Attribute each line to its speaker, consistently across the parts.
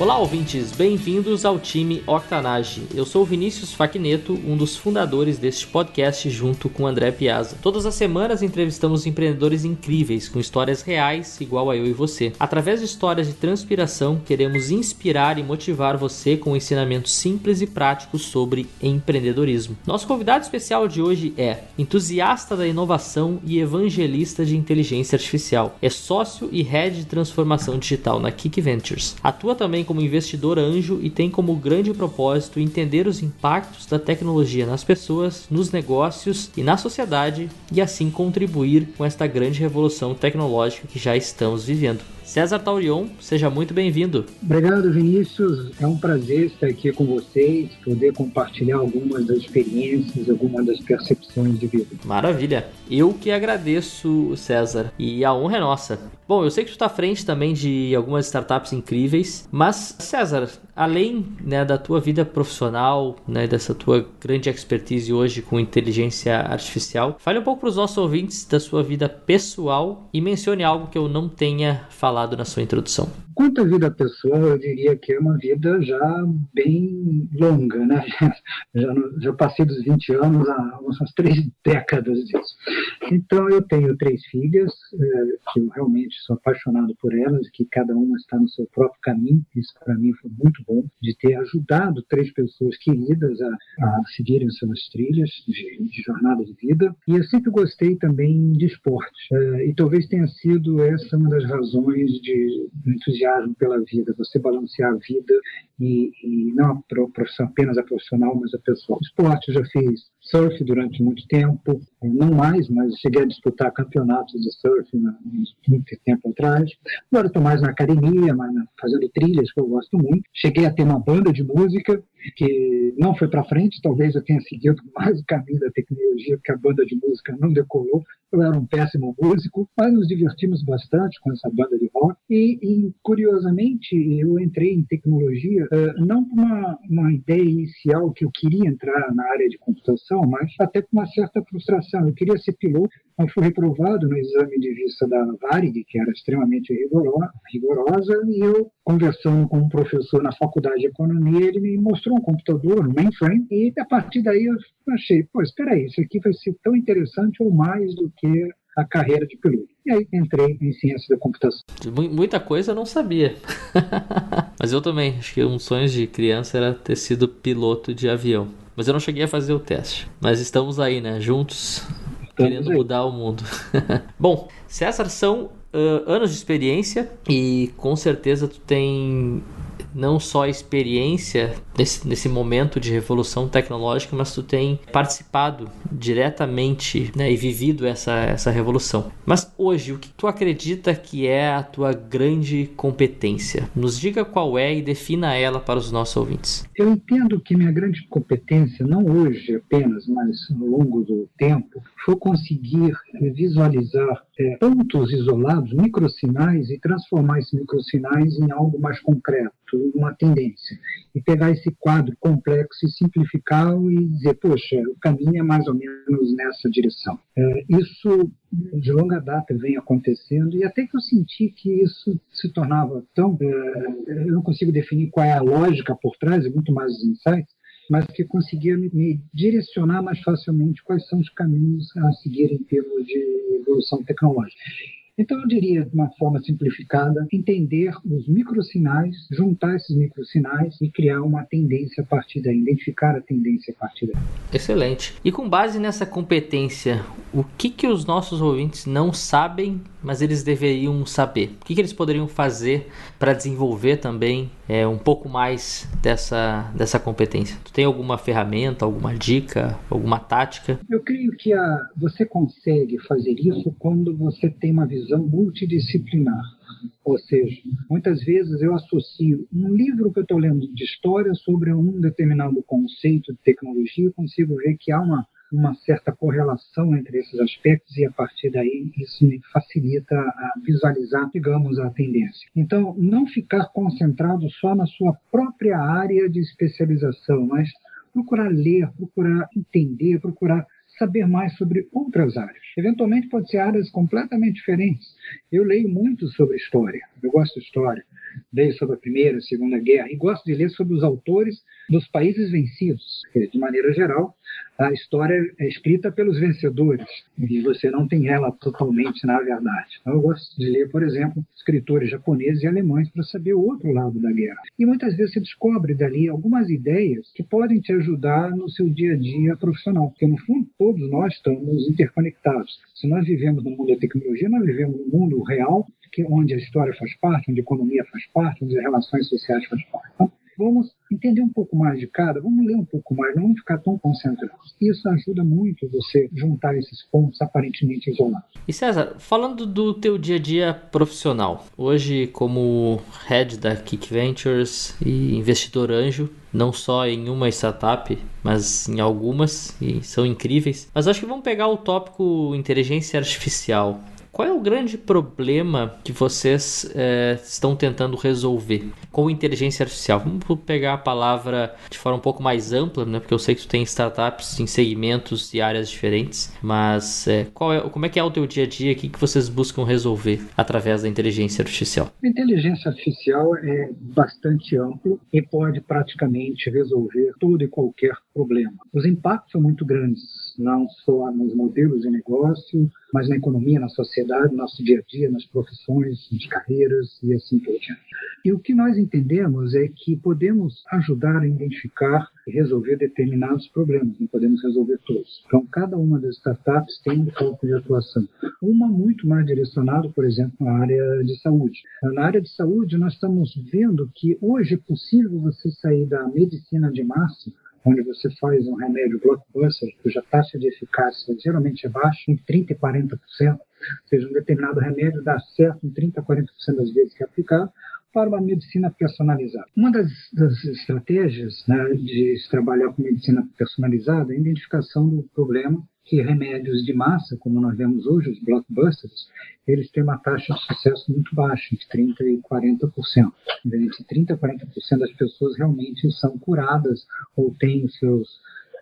Speaker 1: Olá, ouvintes, bem-vindos ao time Octanage. Eu sou Vinícius Faquineto, um dos fundadores deste podcast junto com André Piazza. Todas as semanas entrevistamos empreendedores incríveis com histórias reais, igual a eu e você. Através de histórias de transpiração, queremos inspirar e motivar você com ensinamentos simples e práticos sobre empreendedorismo. Nosso convidado especial de hoje é entusiasta da inovação e evangelista de inteligência artificial. É sócio e head de transformação digital na Kik Ventures. Atua também como investidor anjo e tem como grande propósito entender os impactos da tecnologia nas pessoas, nos negócios e na sociedade e assim contribuir com esta grande revolução tecnológica que já estamos vivendo. César Taurion, seja muito bem-vindo.
Speaker 2: Obrigado, Vinícius. É um prazer estar aqui com vocês, poder compartilhar algumas das experiências, algumas das percepções de vida.
Speaker 1: Maravilha. Eu que agradeço, César, e a honra é nossa. Bom, eu sei que tu está à frente também de algumas startups incríveis, mas, César, além né, da tua vida profissional, né, dessa tua grande expertise hoje com inteligência artificial, fale um pouco para os nossos ouvintes da sua vida pessoal e mencione algo que eu não tenha falado na sua introdução.
Speaker 2: Quanto à vida pessoal, eu diria que é uma vida já bem longa, né? Já, já passei dos 20 anos há umas três décadas disso. Então, eu tenho três filhas, é, que eu realmente sou apaixonado por elas, que cada uma está no seu próprio caminho. Isso, para mim, foi muito bom, de ter ajudado três pessoas queridas a, a seguirem suas trilhas de, de, jornada de vida. E eu sempre gostei também de esporte. É, e talvez tenha sido essa uma das razões de, entusiasmo entusiasmo pela vida, você balancear a vida e, e não a profissão, apenas a profissional, mas a pessoal. Esporte, já fiz surf durante muito tempo, não mais, mas cheguei a disputar campeonatos de surf na, muito tempo atrás. Agora estou mais na academia, mas fazendo trilhas, que eu gosto muito. Cheguei a ter uma banda de música, que não foi para frente, talvez eu tenha seguido mais o caminho da tecnologia, porque a banda de música não decolou. Eu era um péssimo músico, mas nos divertimos bastante com essa banda de rock. E, e curiosamente, eu entrei em tecnologia uh, não com uma, uma ideia inicial que eu queria entrar na área de computação, mas até com uma certa frustração. Eu queria ser piloto, mas fui reprovado no exame de vista da Varig, que era extremamente rigorosa, e eu, conversando com um professor na faculdade de economia, ele me mostrou um computador, um mainframe, e a partir daí eu achei, pô, espera aí, isso aqui vai ser tão interessante ou mais do que a carreira de piloto. E aí entrei em ciência da computação.
Speaker 1: Muita coisa eu não sabia. Mas eu também, acho que um sonho de criança era ter sido piloto de avião. Mas eu não cheguei a fazer o teste. Mas estamos aí, né? Juntos, estamos querendo aí. mudar o mundo. Bom, César, são uh, anos de experiência e com certeza tu tem não só experiência nesse, nesse momento de revolução tecnológica, mas tu tem participado diretamente né, e vivido essa, essa revolução. Mas hoje, o que tu acredita que é a tua grande competência? Nos diga qual é e defina ela para os nossos ouvintes.
Speaker 2: Eu entendo que minha grande competência, não hoje apenas, mas ao longo do tempo, foi conseguir visualizar é, pontos isolados, microsinais, e transformar esses microsinais em algo mais concreto, uma tendência. E pegar esse quadro complexo e simplificá-lo e dizer, poxa, o caminho é mais ou menos nessa direção. É, isso de longa data vem acontecendo e até que eu senti que isso se tornava tão é, eu não consigo definir qual é a lógica por trás é muito mais os insights mas que conseguia me direcionar mais facilmente quais são os caminhos a seguir em termos de evolução tecnológica. Então, eu diria, de uma forma simplificada, entender os microsinais, juntar esses microsinais e criar uma tendência a partir daí, identificar a tendência a partir daí.
Speaker 1: Excelente. E com base nessa competência, o que, que os nossos ouvintes não sabem, mas eles deveriam saber? O que, que eles poderiam fazer para desenvolver também é, um pouco mais dessa, dessa competência? Tu tem alguma ferramenta, alguma dica, alguma tática?
Speaker 2: Eu creio que a, você consegue fazer isso quando você tem uma visão visão multidisciplinar. Ou seja, muitas vezes eu associo um livro que eu estou lendo de história sobre um determinado conceito de tecnologia, eu consigo ver que há uma uma certa correlação entre esses aspectos e a partir daí isso me facilita a visualizar, digamos, a tendência. Então, não ficar concentrado só na sua própria área de especialização, mas procurar ler, procurar entender, procurar saber mais sobre outras áreas. Eventualmente pode ser áreas completamente diferentes. Eu leio muito sobre história, eu gosto de história. Leio sobre a Primeira, a Segunda Guerra e gosto de ler sobre os autores dos países vencidos. De maneira geral, a história é escrita pelos vencedores e você não tem ela totalmente na verdade. Então, eu gosto de ler, por exemplo, escritores japoneses e alemães para saber o outro lado da guerra. E muitas vezes você descobre dali algumas ideias que podem te ajudar no seu dia a dia profissional, porque no fundo todos nós estamos interconectados. Se nós vivemos no mundo da tecnologia, nós vivemos no mundo real, que onde a história faz parte, onde a economia faz parte, onde as relações sociais faz parte. Então, vamos entender um pouco mais de cada, vamos ler um pouco mais, não ficar tão concentrados. Isso ajuda muito você juntar esses pontos aparentemente isolados.
Speaker 1: E César, falando do teu dia a dia profissional, hoje como head da Kick Ventures e investidor anjo, não só em uma startup, mas em algumas, e são incríveis. Mas acho que vamos pegar o tópico inteligência artificial. Qual é o grande problema que vocês é, estão tentando resolver com inteligência artificial? Vamos pegar a palavra de forma um pouco mais ampla, né? Porque eu sei que tu tem startups em segmentos e áreas diferentes, mas é, qual é, como é que é o teu dia a dia? O que, que vocês buscam resolver através da inteligência artificial?
Speaker 2: A inteligência artificial é bastante amplo e pode praticamente resolver todo e qualquer problema. Os impactos são muito grandes, não só nos modelos de negócio, mas na economia, na sociedade, no nosso dia a dia, nas profissões, nas carreiras e assim por diante. E o que nós entendemos é que podemos ajudar a identificar e resolver determinados problemas, não podemos resolver todos. Então, cada uma das startups tem um campo de atuação. Uma muito mais direcionada, por exemplo, na área de saúde. Na área de saúde, nós estamos vendo que hoje é possível você sair da medicina de massa onde você faz um remédio blockbuster, cuja taxa de eficácia geralmente é baixa, em 30% e 40%, ou seja, um determinado remédio dá certo em 30% a 40% das vezes que é aplicado, para uma medicina personalizada. Uma das, das estratégias né, de se trabalhar com medicina personalizada é a identificação do problema que remédios de massa, como nós vemos hoje, os blockbusters, eles têm uma taxa de sucesso muito baixa, entre 30% e 40%. Entre 30% e 40% das pessoas realmente são curadas ou têm os seus,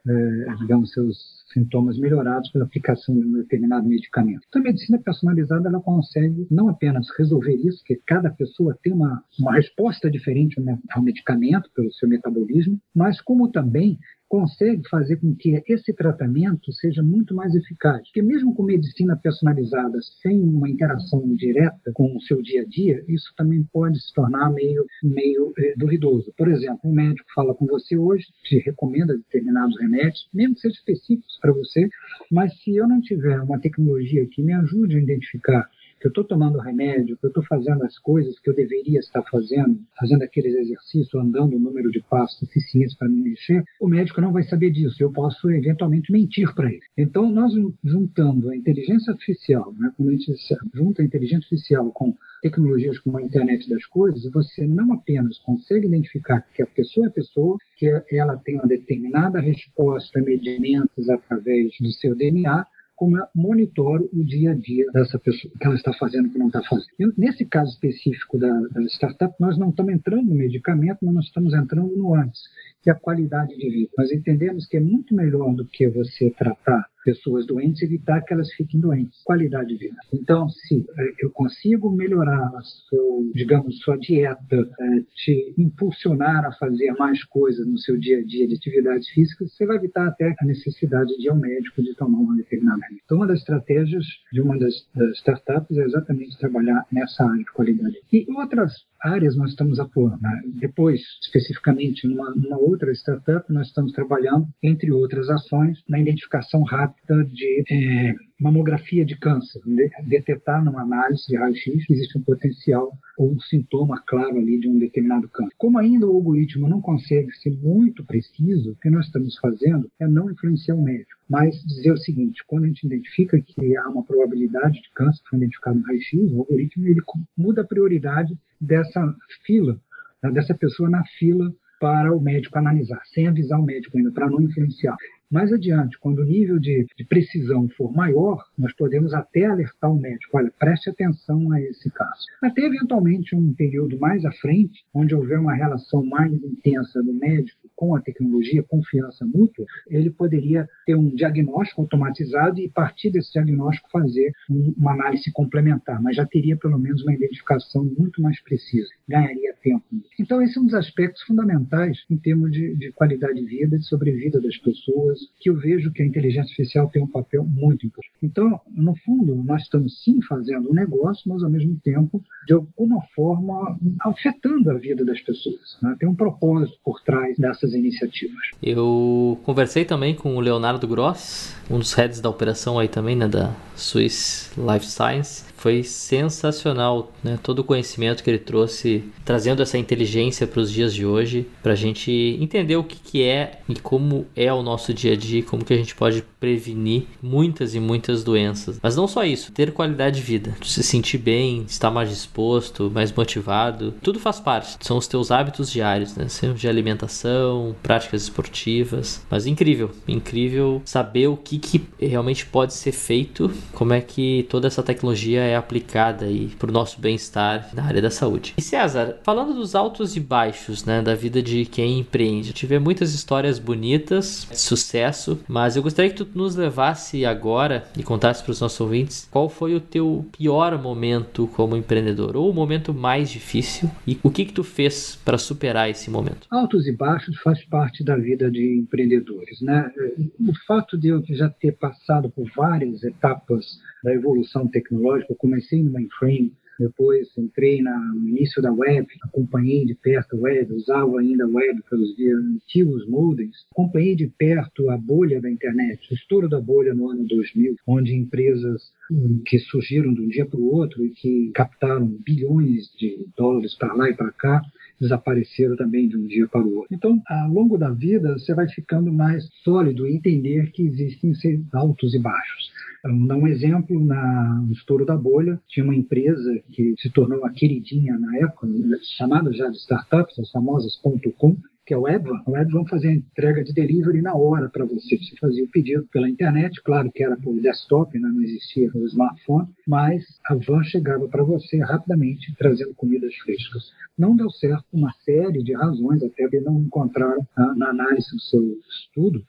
Speaker 2: eh, digamos, seus sintomas melhorados pela aplicação de um determinado medicamento. Então, a medicina personalizada ela consegue não apenas resolver isso, que cada pessoa tem uma, uma resposta diferente ao medicamento pelo seu metabolismo, mas como também consegue fazer com que esse tratamento seja muito mais eficaz. Porque mesmo com medicina personalizada, sem uma interação direta com o seu dia a dia, isso também pode se tornar meio, meio eh, duvidoso. Por exemplo, um médico fala com você hoje, te recomenda determinados remédios, mesmo que sejam específicos para você, mas se eu não tiver uma tecnologia que me ajude a identificar que eu estou tomando remédio, que eu estou fazendo as coisas que eu deveria estar fazendo, fazendo aqueles exercícios, andando o número de passos suficientes para me mexer, o médico não vai saber disso. Eu posso eventualmente mentir para ele. Então, nós juntando a inteligência artificial, né, a gente junta a inteligência artificial com tecnologias como a internet das coisas, você não apenas consegue identificar que a pessoa é pessoa, que ela tem uma determinada resposta a medimentos através do seu DNA, como eu monitoro o dia a dia dessa pessoa, o que ela está fazendo, o que não está fazendo. Nesse caso específico da, da startup, nós não estamos entrando no medicamento, mas nós estamos entrando no antes, que é a qualidade de vida. Nós entendemos que é muito melhor do que você tratar pessoas doentes, evitar que elas fiquem doentes. Qualidade de vida. Então, se é, eu consigo melhorar a seu, digamos, sua dieta, é, te impulsionar a fazer mais coisas no seu dia a dia de atividades físicas, você vai evitar até a necessidade de ir ao médico de tomar uma determinada. Então, uma das estratégias de uma das, das startups é exatamente trabalhar nessa área de qualidade. E outras áreas nós estamos atuando. Né? Depois, especificamente, numa, numa outra startup, nós estamos trabalhando, entre outras ações, na identificação rápida de é, mamografia de câncer, de, detectar numa análise de raio-x que existe um potencial ou um sintoma claro ali de um determinado câncer. Como ainda o algoritmo não consegue ser muito preciso, o que nós estamos fazendo é não influenciar o médico, mas dizer o seguinte, quando a gente identifica que há uma probabilidade de câncer que foi identificado no raio-x, o algoritmo ele muda a prioridade dessa fila, né, dessa pessoa na fila para o médico analisar, sem avisar o médico ainda, para não influenciar. Mais adiante, quando o nível de, de precisão for maior, nós podemos até alertar o médico: olha, preste atenção a esse caso. Até eventualmente um período mais à frente, onde houver uma relação mais intensa do médico com a tecnologia, confiança mútua, ele poderia ter um diagnóstico automatizado e, a partir desse diagnóstico, fazer uma análise complementar, mas já teria pelo menos uma identificação muito mais precisa, ganharia tempo. Então, esse é um dos aspectos fundamentais em termos de, de qualidade de vida, de sobrevida das pessoas, que eu vejo que a inteligência artificial tem um papel muito importante. Então, no fundo, nós estamos sim fazendo um negócio, mas ao mesmo tempo, de alguma forma, afetando a vida das pessoas. Né? Tem um propósito por trás dessas iniciativas.
Speaker 1: Eu conversei também com o Leonardo Gross, um dos heads da operação aí também, né, da Swiss Life Science. Foi sensacional, né, todo o conhecimento que ele trouxe, trazendo essa inteligência para os dias de hoje, para a gente entender o que, que é e como é o nosso dia a dia, como que a gente pode prevenir muitas e muitas doenças. Mas não só isso, ter qualidade de vida, se sentir bem, estar mais disposto, mais motivado, tudo faz parte. São os teus hábitos diários, né, de alimentação, práticas esportivas. Mas incrível, incrível saber o que que, realmente pode ser feito, como é que toda essa tecnologia é aplicada aí para o nosso bem-estar na área da saúde. E César, falando dos altos e baixos, né, da vida de quem empreende, tive muitas histórias bonitas, de sucesso, mas eu gostaria que tu nos levasse agora e contasse para os nossos ouvintes qual foi o teu pior momento como empreendedor ou o momento mais difícil e o que que tu fez para superar esse momento.
Speaker 2: Altos e baixos faz parte da vida de empreendedores, né? O fato de eu já ter passado por várias etapas da evolução tecnológica. Eu comecei no mainframe, depois entrei na, no início da web, acompanhei de perto a web, usava ainda a web pelos antigos modems, acompanhei de perto a bolha da internet, o estouro da bolha no ano 2000, onde empresas hum, que surgiram de um dia para o outro e que captaram bilhões de dólares para lá e para cá, desapareceram também de um dia para o outro. Então, ao longo da vida, você vai ficando mais sólido e entender que existem altos e baixos. Vou dar um exemplo, na, no estouro da bolha, tinha uma empresa que se tornou a queridinha na época, chamada já de startups, as famosas .com, que é o Edvan. O Edvan fazia entrega de delivery na hora para você. Você fazia o pedido pela internet, claro que era por desktop, né? não existia o smartphone, mas a van chegava para você rapidamente, trazendo comidas frescas. Não deu certo uma série de razões, até porque não encontraram ah, na análise do seu estudo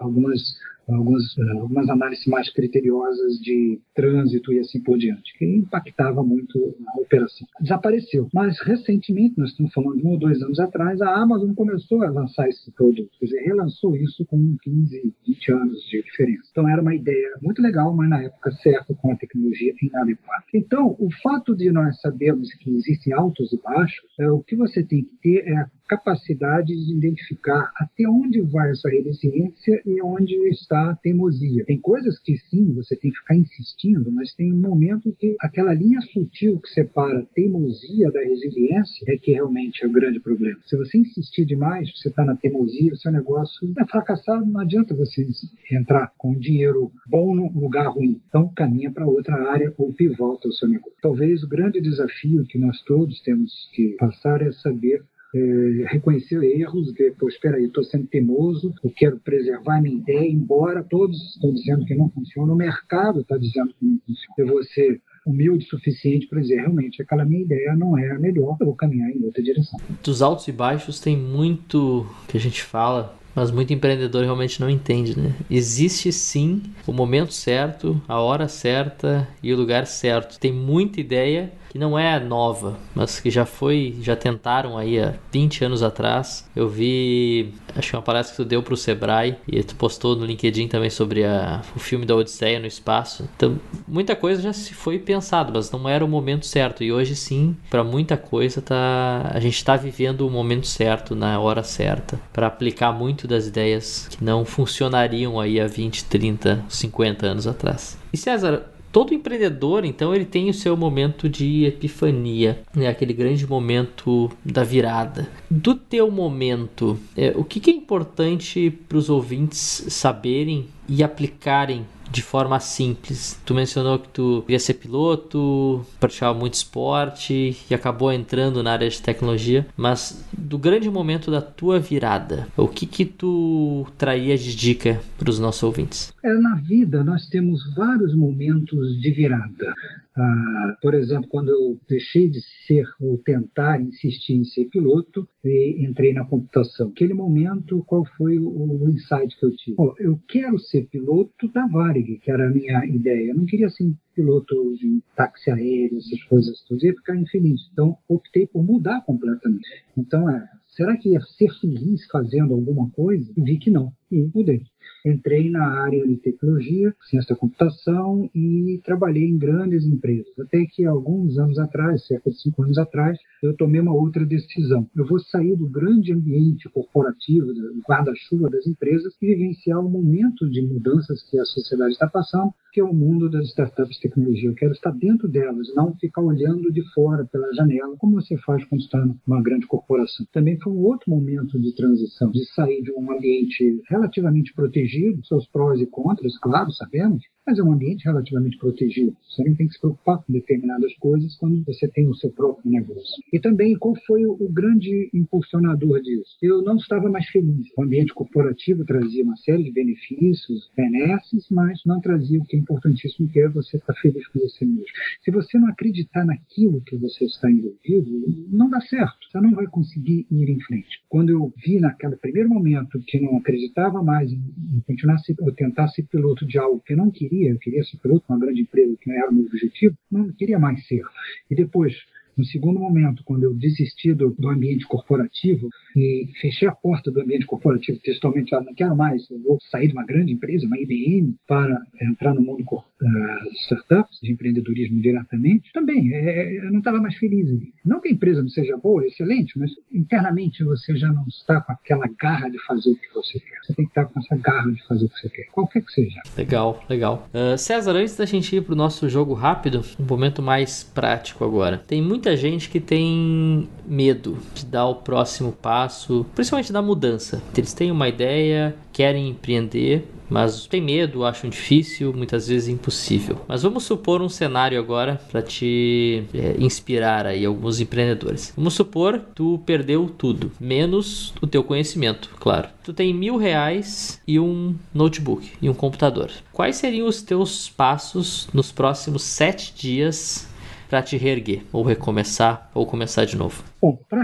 Speaker 2: algumas algumas, eh, algumas análises mais criteriosas de trânsito e assim por diante, que impactava muito a operação. Desapareceu. Mas, recentemente, nós estamos falando de um ou dois anos atrás, a Amazon começou a lançar esse produto, quer dizer, relançou isso com 15, 20 anos de diferença. Então, era uma ideia muito legal, mas na época certa, com a tecnologia inadequada. Então, o fato de nós sabermos que existem altos e baixos, é, o que você tem que ter é a capacidade de identificar até onde vai a sua resiliência e onde está a teimosia. Tem coisas que sim, você tem que ficar insistindo, mas tem um momento que aquela linha sutil que separa a teimosia da resiliência é que realmente é o grande problema. Se você insistir demais, você está na teimosia, o seu negócio é fracassado, não adianta você entrar com dinheiro bom no lugar ruim. Então, caminha para outra área ou pivota o seu negócio. Talvez o grande desafio que nós todos temos que passar é saber é, reconhecer erros, ver, pô, espera aí, estou sendo teimoso, eu quero preservar minha ideia, embora todos estão dizendo que não funciona, o mercado está dizendo que não funciona. Eu vou ser humilde o suficiente para dizer realmente aquela minha ideia não é a melhor, eu vou caminhar em outra direção.
Speaker 1: Dos altos e baixos tem muito que a gente fala, mas muito empreendedor realmente não entende, né? Existe sim o momento certo, a hora certa e o lugar certo. Tem muita ideia que não é nova, mas que já foi, já tentaram aí há 20 anos atrás. Eu vi, acho que uma palestra que tu deu pro Sebrae e tu postou no LinkedIn também sobre a, o filme da Odisseia no espaço. Então, muita coisa já se foi pensado, mas não era o momento certo. E hoje sim, para muita coisa tá, a gente está vivendo o momento certo, na hora certa, para aplicar muito das ideias que não funcionariam aí há 20, 30, 50 anos atrás. E César, Todo empreendedor, então, ele tem o seu momento de epifania, né? aquele grande momento da virada. Do teu momento, é, o que, que é importante para os ouvintes saberem e aplicarem de forma simples. Tu mencionou que tu queria ser piloto, praticava muito esporte e acabou entrando na área de tecnologia, mas do grande momento da tua virada, o que que tu traria de dica para os nossos ouvintes?
Speaker 2: É, na vida nós temos vários momentos de virada. Ah, por exemplo, quando eu deixei de ser ou tentar insistir em ser piloto e entrei na computação. Aquele momento, qual foi o, o insight que eu tive? Eu quero ser piloto da Varig, que era a minha ideia. Eu não queria ser piloto de táxi aéreo, essas coisas todas. Ia ficar infeliz. Então, optei por mudar completamente. Então, é, será que ia ser feliz fazendo alguma coisa? E vi que não. E mudei. Entrei na área de tecnologia, ciência da computação e trabalhei em grandes empresas. Até que alguns anos atrás, cerca de cinco anos atrás, eu tomei uma outra decisão. Eu vou sair do grande ambiente corporativo, do guarda-chuva das empresas e vivenciar o momento de mudanças que a sociedade está passando, que é o mundo das startups de tecnologia. Eu quero estar dentro delas, não ficar olhando de fora pela janela, como você faz quando está numa grande corporação. Também foi um outro momento de transição, de sair de um ambiente relativamente protegido seus prós e contras, claro, sabemos, mas é um ambiente relativamente protegido. Você não tem que se preocupar com determinadas coisas quando você tem o seu próprio negócio. E também, qual foi o, grande impulsionador disso? Eu não estava mais feliz. O ambiente corporativo trazia uma série de benefícios, benesses, mas não trazia o que é importantíssimo, que é você estar feliz com você mesmo. Se você não acreditar naquilo que você está envolvido, não dá certo. Você não vai conseguir ir em frente. Quando eu vi naquele primeiro momento que não acreditava mais em, continuar ou tentar ser piloto de algo que eu não queria, queria, eu queria ser piloto uma grande empresa, que não era o meu objetivo, não queria mais ser. E depois, no segundo momento, quando eu desisti do, do, ambiente corporativo e fechei a porta do ambiente corporativo, textualmente, ah, não quero mais, eu vou sair de uma grande empresa, uma IBM, para entrar no mundo uh, startups, de empreendedorismo diretamente, também é, eu não estava mais feliz ali. Não que a empresa não seja boa, excelente, mas internamente você já não está com aquela garra de fazer o que você quer. Você tem que estar com essa garra de fazer o que você quer, qualquer que seja.
Speaker 1: Legal, legal. Uh, César, antes da gente ir para o nosso jogo rápido, um momento mais prático agora. Tem muita gente que tem medo de dar o próximo passo, principalmente da mudança. Eles têm uma ideia, querem empreender, mas tem medo, acham difícil, muitas vezes impossível. Mas vamos supor um cenário agora para te é, inspirar aí alguns empreendedores. Vamos supor tu perdeu tudo, menos o teu conhecimento, claro. Tu tem mil reais e um notebook e um computador. Quais seriam os teus passos nos próximos sete dias para te reerguer, ou recomeçar, ou começar de novo?
Speaker 2: Bom, para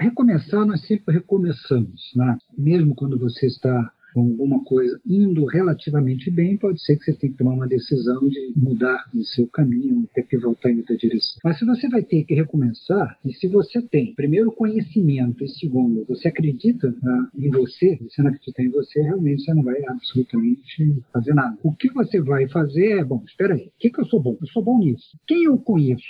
Speaker 2: recomeçar, nós sempre recomeçamos, né? mesmo quando você está com alguma coisa indo relativamente bem, pode ser que você tenha que tomar uma decisão de mudar o seu caminho, ter que voltar em outra direção. Mas se você vai ter que recomeçar, e se você tem, primeiro, conhecimento, e segundo, você acredita ah, em você, você não acredita em você, realmente você não vai absolutamente fazer nada. O que você vai fazer é, bom, espera aí, o que, que eu sou bom? Eu sou bom nisso. Quem eu conheço?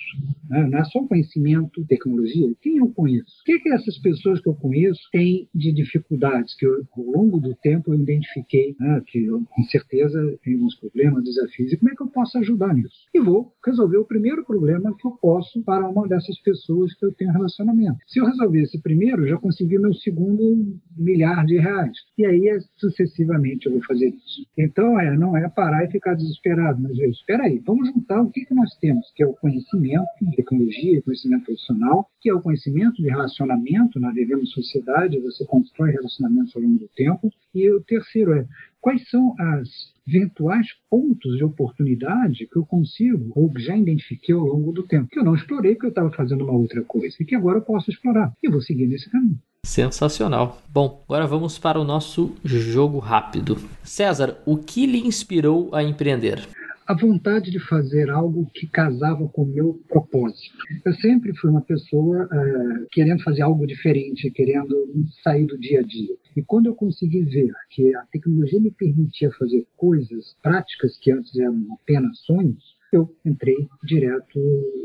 Speaker 2: Né? Não é só conhecimento, tecnologia. Quem eu conheço? O que, que essas pessoas que eu conheço têm de dificuldades que eu, ao longo do tempo eu identifiquei né, que eu, com certeza tem alguns problemas, desafios, e como é que eu posso ajudar nisso? E vou resolver o primeiro problema que eu posso para uma dessas pessoas que eu tenho relacionamento. Se eu resolver esse primeiro, já consegui meu segundo milhar de reais. E aí, é, sucessivamente, eu vou fazer isso. Então, é, não é parar e ficar desesperado, mas espera aí, vamos juntar o que, que nós temos, que é o conhecimento, tecnologia, conhecimento profissional, que é o conhecimento de relacionamento, nós vivemos sociedade, você constrói relacionamentos ao longo do tempo, e o terceiro é quais são as eventuais pontos de oportunidade que eu consigo ou que já identifiquei ao longo do tempo, que eu não explorei porque eu estava fazendo uma outra coisa e que agora eu posso explorar. E vou seguir nesse caminho.
Speaker 1: Sensacional. Bom, agora vamos para o nosso jogo rápido. César, o que lhe inspirou a empreender?
Speaker 2: A vontade de fazer algo que casava com o meu propósito. Eu sempre fui uma pessoa é, querendo fazer algo diferente, querendo sair do dia a dia. E quando eu consegui ver que a tecnologia me permitia fazer coisas práticas que antes eram apenas sonhos, eu entrei direto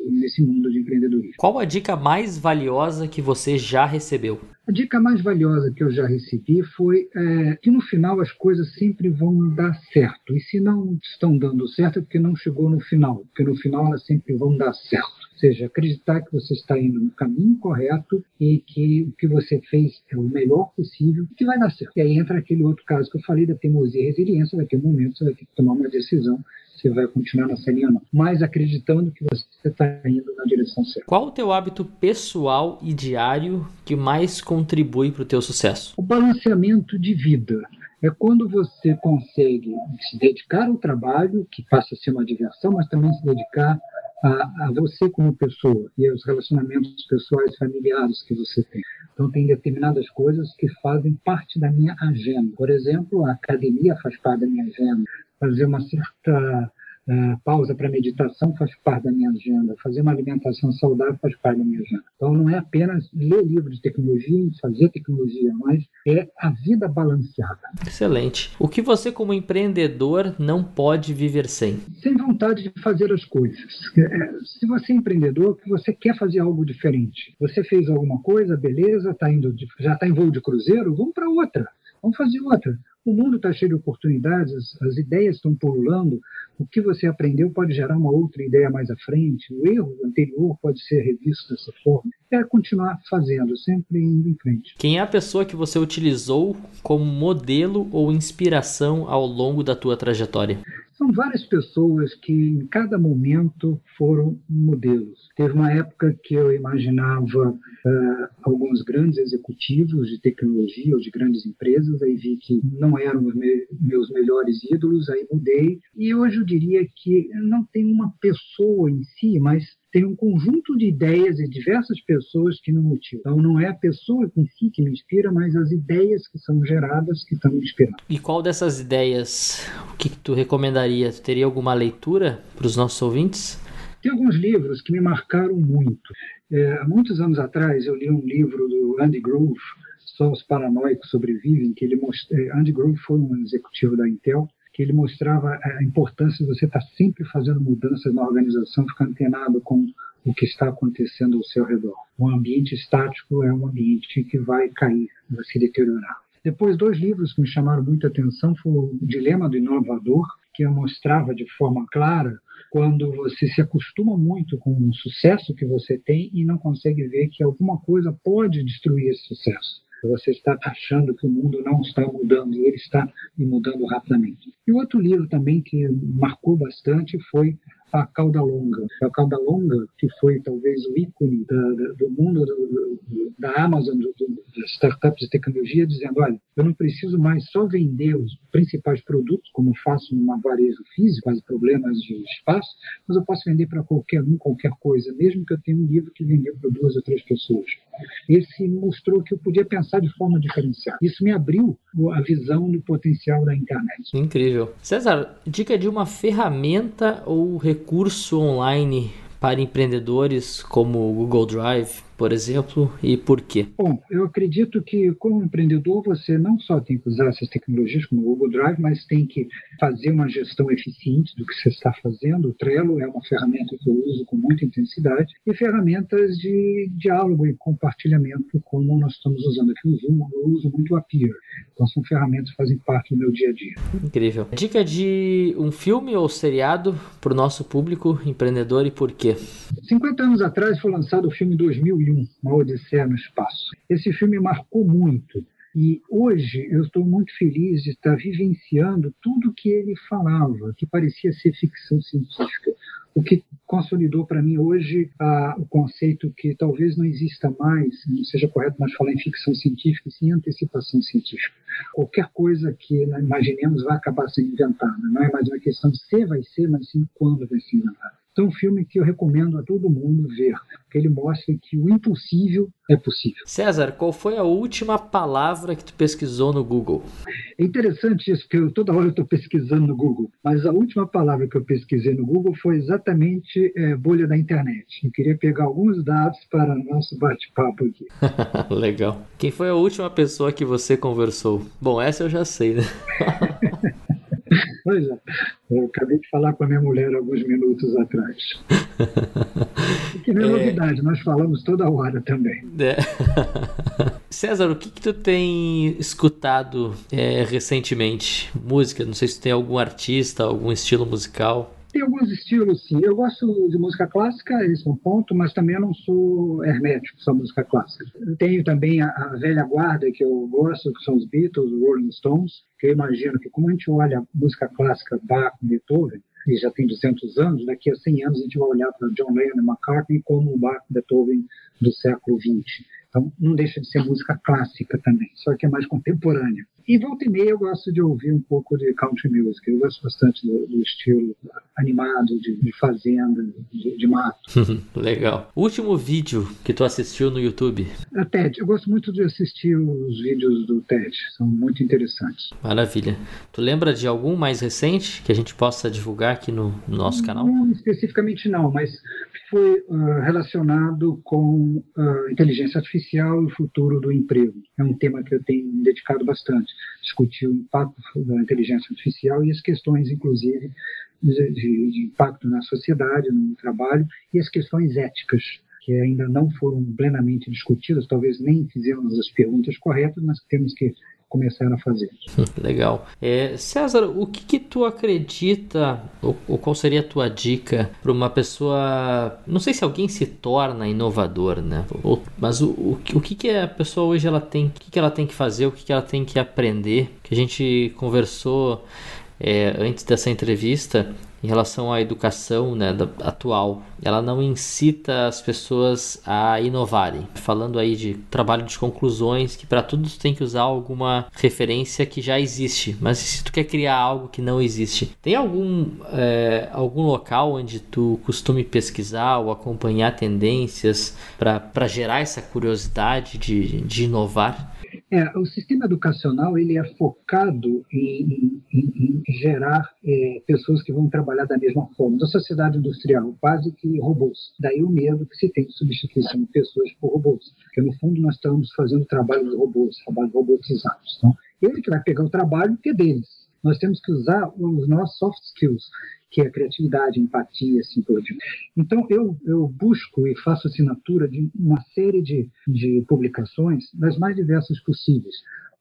Speaker 2: nesse mundo de empreendedorismo.
Speaker 1: Qual a dica mais valiosa que você já recebeu?
Speaker 2: A dica mais valiosa que eu já recebi foi é, que no final as coisas sempre vão dar certo. E se não estão dando certo é porque não chegou no final, porque no final elas sempre vão dar certo. Ou seja, acreditar que você está indo no caminho correto e que o que você fez é o melhor possível e que vai dar certo. E aí entra aquele outro caso que eu falei da teimosia e resiliência, vai ter um momento você vai ter que tomar uma decisão se vai continuar nessa linha ou não, mas acreditando que você está indo na direção certa.
Speaker 1: Qual o teu hábito pessoal e diário que mais contribui para o teu sucesso?
Speaker 2: O balanceamento de vida é quando você consegue se dedicar ao trabalho, que passa a ser uma diversão, mas também se dedicar a, a, você como pessoa e aos relacionamentos pessoais familiares que você tem. Então, tem determinadas coisas que fazem parte da minha agenda. Por exemplo, a academia faz parte da minha agenda. Fazer uma certa Uh, pausa para meditação faz parte da minha agenda. Fazer uma alimentação saudável faz parte da minha agenda. Então, não é apenas ler livros de tecnologia e fazer tecnologia, mas é a vida balanceada.
Speaker 1: Excelente. O que você, como empreendedor, não pode viver sem?
Speaker 2: Sem vontade de fazer as coisas. É, se você é empreendedor, você quer fazer algo diferente. Você fez alguma coisa, beleza, tá indo de, já está em voo de cruzeiro, vamos para outra. Vamos fazer outra. O mundo está cheio de oportunidades, as ideias estão pululando. O que você aprendeu pode gerar uma outra ideia mais à frente. O erro anterior pode ser revisto dessa forma. É continuar fazendo, sempre indo em frente.
Speaker 1: Quem é a pessoa que você utilizou como modelo ou inspiração ao longo da tua trajetória?
Speaker 2: São várias pessoas que, em cada momento, foram modelos. Teve uma época que eu imaginava uh, alguns grandes executivos de tecnologia ou de grandes empresas, aí vi que não eram os me meus melhores ídolos, aí mudei. E hoje eu diria que não tem uma pessoa em si, mas tem um conjunto de ideias e diversas pessoas que me motivam. Então, não é a pessoa em si que me inspira, mas as ideias que são geradas que estão me inspirando.
Speaker 1: E qual dessas ideias, o que, que tu recomendaria? Tu teria alguma leitura para os nossos ouvintes?
Speaker 2: Tem alguns livros que me marcaram muito. É, há muitos anos atrás, eu li um livro do Andy Grove, Só os Paranoicos Sobrevivem, que ele. É, Andy Grove foi um executivo da Intel, que ele mostrava a importância de você estar sempre fazendo mudanças na organização, ficar antenado com o que está acontecendo ao seu redor. Um ambiente estático é um ambiente que vai cair, vai se deteriorar. Depois, dois livros que me chamaram muita atenção foram o Dilema do Inovador, que mostrava de forma clara quando você se acostuma muito com o sucesso que você tem e não consegue ver que alguma coisa pode destruir esse sucesso. Você está achando que o mundo não está mudando ele está mudando rapidamente. E outro livro também que marcou bastante foi a cauda longa. A cauda longa, que foi talvez o ícone da, da, do mundo do, da Amazon, do, das startups de tecnologia, dizendo: olha, eu não preciso mais só vender os principais produtos, como faço numa varejo físico, as problemas de espaço, mas eu posso vender para qualquer um, qualquer coisa, mesmo que eu tenha um livro que vendeu para duas ou três pessoas. Esse mostrou que eu podia pensar de forma diferenciada. Isso me abriu a visão do potencial da internet.
Speaker 1: Incrível. César, dica de uma ferramenta ou recurso online para empreendedores como o Google Drive, por exemplo, e por quê?
Speaker 2: Bom, eu acredito que como empreendedor você não só tem que usar essas tecnologias como o Google Drive, mas tem que fazer uma gestão eficiente do que você está fazendo. O Trello é uma ferramenta que eu uso com muita intensidade e ferramentas de diálogo e compartilhamento como nós estamos usando aqui o Zoom, eu uso muito o Appear. Então são ferramentas que fazem parte do meu dia a dia.
Speaker 1: Incrível. Dica de um filme ou seriado para o nosso público empreendedor e por quê?
Speaker 2: 50 anos atrás foi lançado o filme 2000 2001, Uma Odisseia no Espaço. Esse filme marcou muito. E hoje eu estou muito feliz de estar vivenciando tudo que ele falava, que parecia ser ficção científica. O que consolidou para mim hoje ah, o conceito que talvez não exista mais, não seja correto nós falar em ficção científica, sim em antecipação científica. Qualquer coisa que imaginemos vai acabar sendo inventada. Não é mais uma questão de se vai ser, mas sim quando vai ser inventada. Então, é um filme que eu recomendo a todo mundo ver, porque ele mostra que o impossível é possível.
Speaker 1: César, qual foi a última palavra que tu pesquisou no Google?
Speaker 2: É interessante isso, porque eu, toda hora eu estou pesquisando no Google, mas a última palavra que eu pesquisei no Google foi exatamente é, bolha da internet. Eu queria pegar alguns dados para nosso bate-papo aqui.
Speaker 1: Legal. Quem foi a última pessoa que você conversou? Bom, essa eu já sei, né?
Speaker 2: Pois é. Eu acabei de falar com a minha mulher alguns minutos atrás. que não é, é novidade, nós falamos toda hora também. É.
Speaker 1: César, o que, que tu tem escutado é, recentemente? Música? Não sei se tem algum artista, algum estilo musical.
Speaker 2: Tem alguns estilos, sim. Eu gosto de música clássica, esse é um ponto, mas também eu não sou hermético só música clássica. Eu tenho também a, a, velha guarda que eu gosto, que são os Beatles, os Rolling Stones, que eu imagino que como a gente olha a música clássica Bach, Beethoven, e já tem 200 anos, daqui a 100 anos a gente vai olhar para John Lennon e McCartney como o Bach, Beethoven do século XX. Então, não deixa de ser música clássica também, só que é mais contemporânea. E volta e meia eu gosto de ouvir um pouco de country music. Eu gosto bastante do, do estilo animado, de, de fazenda, de, de mato.
Speaker 1: Legal. O último vídeo que tu assistiu no YouTube?
Speaker 2: A TED. Eu gosto muito de assistir os vídeos do TED. São muito interessantes.
Speaker 1: Maravilha. Tu lembra de algum mais recente que a gente possa divulgar aqui no, no nosso canal?
Speaker 2: Não, especificamente não, mas foi uh, relacionado com uh, inteligência artificial e o futuro do emprego. É um tema que eu tenho dedicado bastante. Discutir o impacto da inteligência artificial e as questões, inclusive, de, de impacto na sociedade, no trabalho, e as questões éticas que ainda não foram plenamente discutidas, talvez nem fizemos as perguntas corretas, mas temos que começaram a fazer.
Speaker 1: Legal. É, César, o que, que tu acredita, ou, ou, qual seria a tua dica para uma pessoa, não sei se alguém se torna inovador, né? Ou, mas o, o, o, que, que a pessoa hoje ela tem, o que, que ela tem que fazer, o que, que ela tem que aprender? Que a gente conversou é, antes dessa entrevista em relação à educação né, da, atual. Ela não incita as pessoas a inovarem. Falando aí de trabalho de conclusões, que para tudo tu tem que usar alguma referência que já existe. Mas se tu quer criar algo que não existe, tem algum, é, algum local onde tu costume pesquisar ou acompanhar tendências para gerar essa curiosidade de, de inovar?
Speaker 2: É, o sistema educacional ele é focado em, em, gerar é, pessoas que vão trabalhar da mesma forma. Da sociedade industrial, quase que robôs. Daí o medo que se tem de substituição de pessoas por robôs. Porque, no fundo, nós estamos fazendo trabalho de robôs, trabalho robotizados. Então, ele que vai pegar o trabalho que é deles. Nós temos que usar os nossos soft skills, que é criatividade, empatia, assim por diante. Então, eu, eu busco e faço assinatura de uma série de, de publicações das mais diversas possíveis,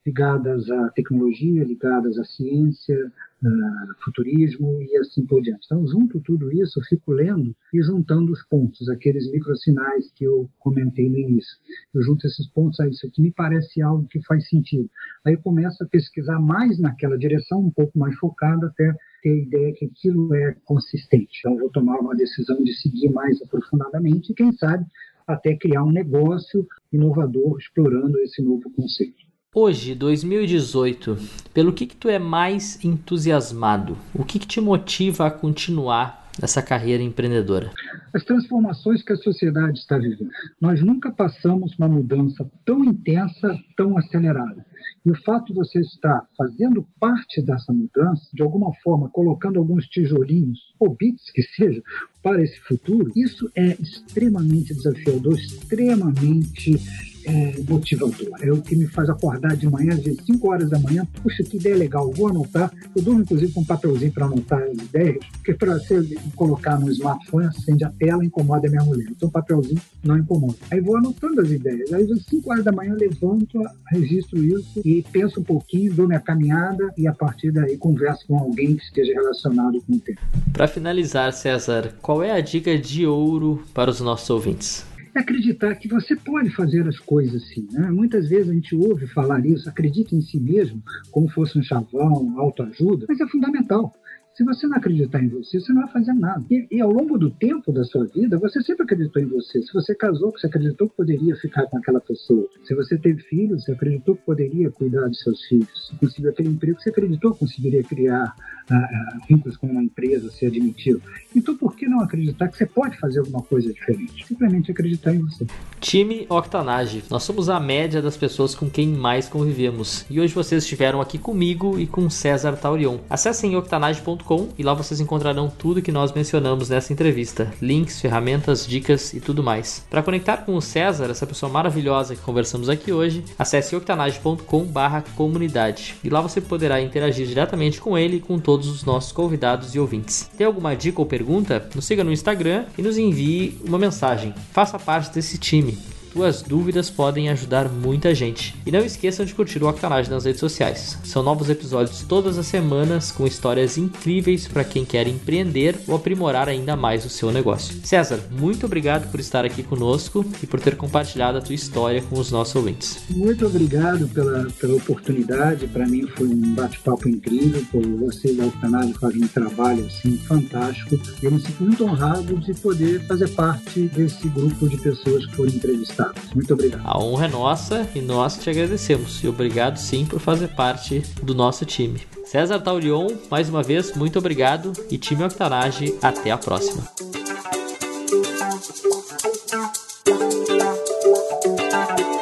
Speaker 2: ligadas à tecnologia, ligadas à ciência, uh, futurismo e assim por diante. Então, junto tudo isso, eu fico lendo e juntando os pontos, aqueles microsinais que eu comentei no início. Eu junto esses pontos a isso aqui, me parece algo que faz sentido. Aí eu começo a pesquisar mais naquela direção, um pouco mais focada, até ter a ideia que aquilo é consistente. Então, vou tomar uma decisão de seguir mais aprofundadamente e, quem sabe, até criar um negócio inovador explorando esse novo conceito.
Speaker 1: Hoje, 2018, pelo que, que tu é mais entusiasmado? O que, que te motiva a continuar essa carreira empreendedora?
Speaker 2: As transformações que a sociedade está vivendo. Nós nunca passamos uma mudança tão intensa, tão acelerada. E o fato de você estar fazendo parte dessa mudança, de alguma forma colocando alguns tijolinhos, ou bits que seja, para esse futuro, isso é extremamente desafiador, extremamente é, motivador. É o que me faz acordar de manhã, às vezes 5 horas da manhã. Puxa, que ideia legal, vou anotar. Eu durmo, inclusive, com um papelzinho para anotar as ideias, porque para você colocar no smartphone, acende a tela, incomoda a minha mulher. Então, papelzinho não incomoda. Aí vou anotando as ideias. Aí, às 5 horas da manhã, eu levanto, registro isso e penso um pouquinho, dou minha caminhada e, a partir daí, converso com alguém que esteja relacionado com o tema.
Speaker 1: Para finalizar, César, qual é a dica de ouro para os nossos ouvintes?
Speaker 2: É acreditar que você pode fazer as coisas assim. Né? Muitas vezes a gente ouve falar isso, acredita em si mesmo, como fosse um chavão, autoajuda, mas é fundamental. Se você não acreditar em você, você não vai fazer nada. E, e, ao longo do tempo da sua vida, você sempre acreditou em você. Se você casou, você acreditou que poderia ficar com aquela pessoa. Se você teve filhos, você acreditou que poderia cuidar dos seus filhos. Se conseguiu aquele emprego, você acreditou que conseguiria criar ah, ah, vínculos com uma empresa, se admitiu. Então, por que não acreditar que você pode fazer alguma coisa diferente? Simplesmente acreditar em você.
Speaker 1: Time Octanage. Nós somos a média das pessoas com quem mais convivemos. E hoje vocês estiveram aqui comigo e com César Taurion. Acessem octanage.com e lá vocês encontrarão tudo que nós mencionamos nessa entrevista: links, ferramentas, dicas e tudo mais. Para conectar com o César, essa pessoa maravilhosa que conversamos aqui hoje, acesse octanage.com/comunidade e lá você poderá interagir diretamente com ele e com todos os nossos convidados e ouvintes. Tem alguma dica ou pergunta? Nos siga no Instagram e nos envie uma mensagem. Faça parte desse time. Tuas dúvidas podem ajudar muita gente. E não esqueçam de curtir o Octanage nas redes sociais. São novos episódios todas as semanas com histórias incríveis para quem quer empreender ou aprimorar ainda mais o seu negócio. César, muito obrigado por estar aqui conosco e por ter compartilhado a tua história com os nossos ouvintes.
Speaker 2: Muito obrigado pela, pela oportunidade. Para mim foi um bate-papo incrível. Vocês da Octanage fazem um trabalho assim fantástico. Eu me sinto muito honrado de poder fazer parte desse grupo de pessoas que foram entrevistadas. Muito obrigado.
Speaker 1: A honra é nossa e nós te agradecemos. E obrigado sim por fazer parte do nosso time. César Taurion, mais uma vez, muito obrigado e time Octanage, até a próxima. Thank you.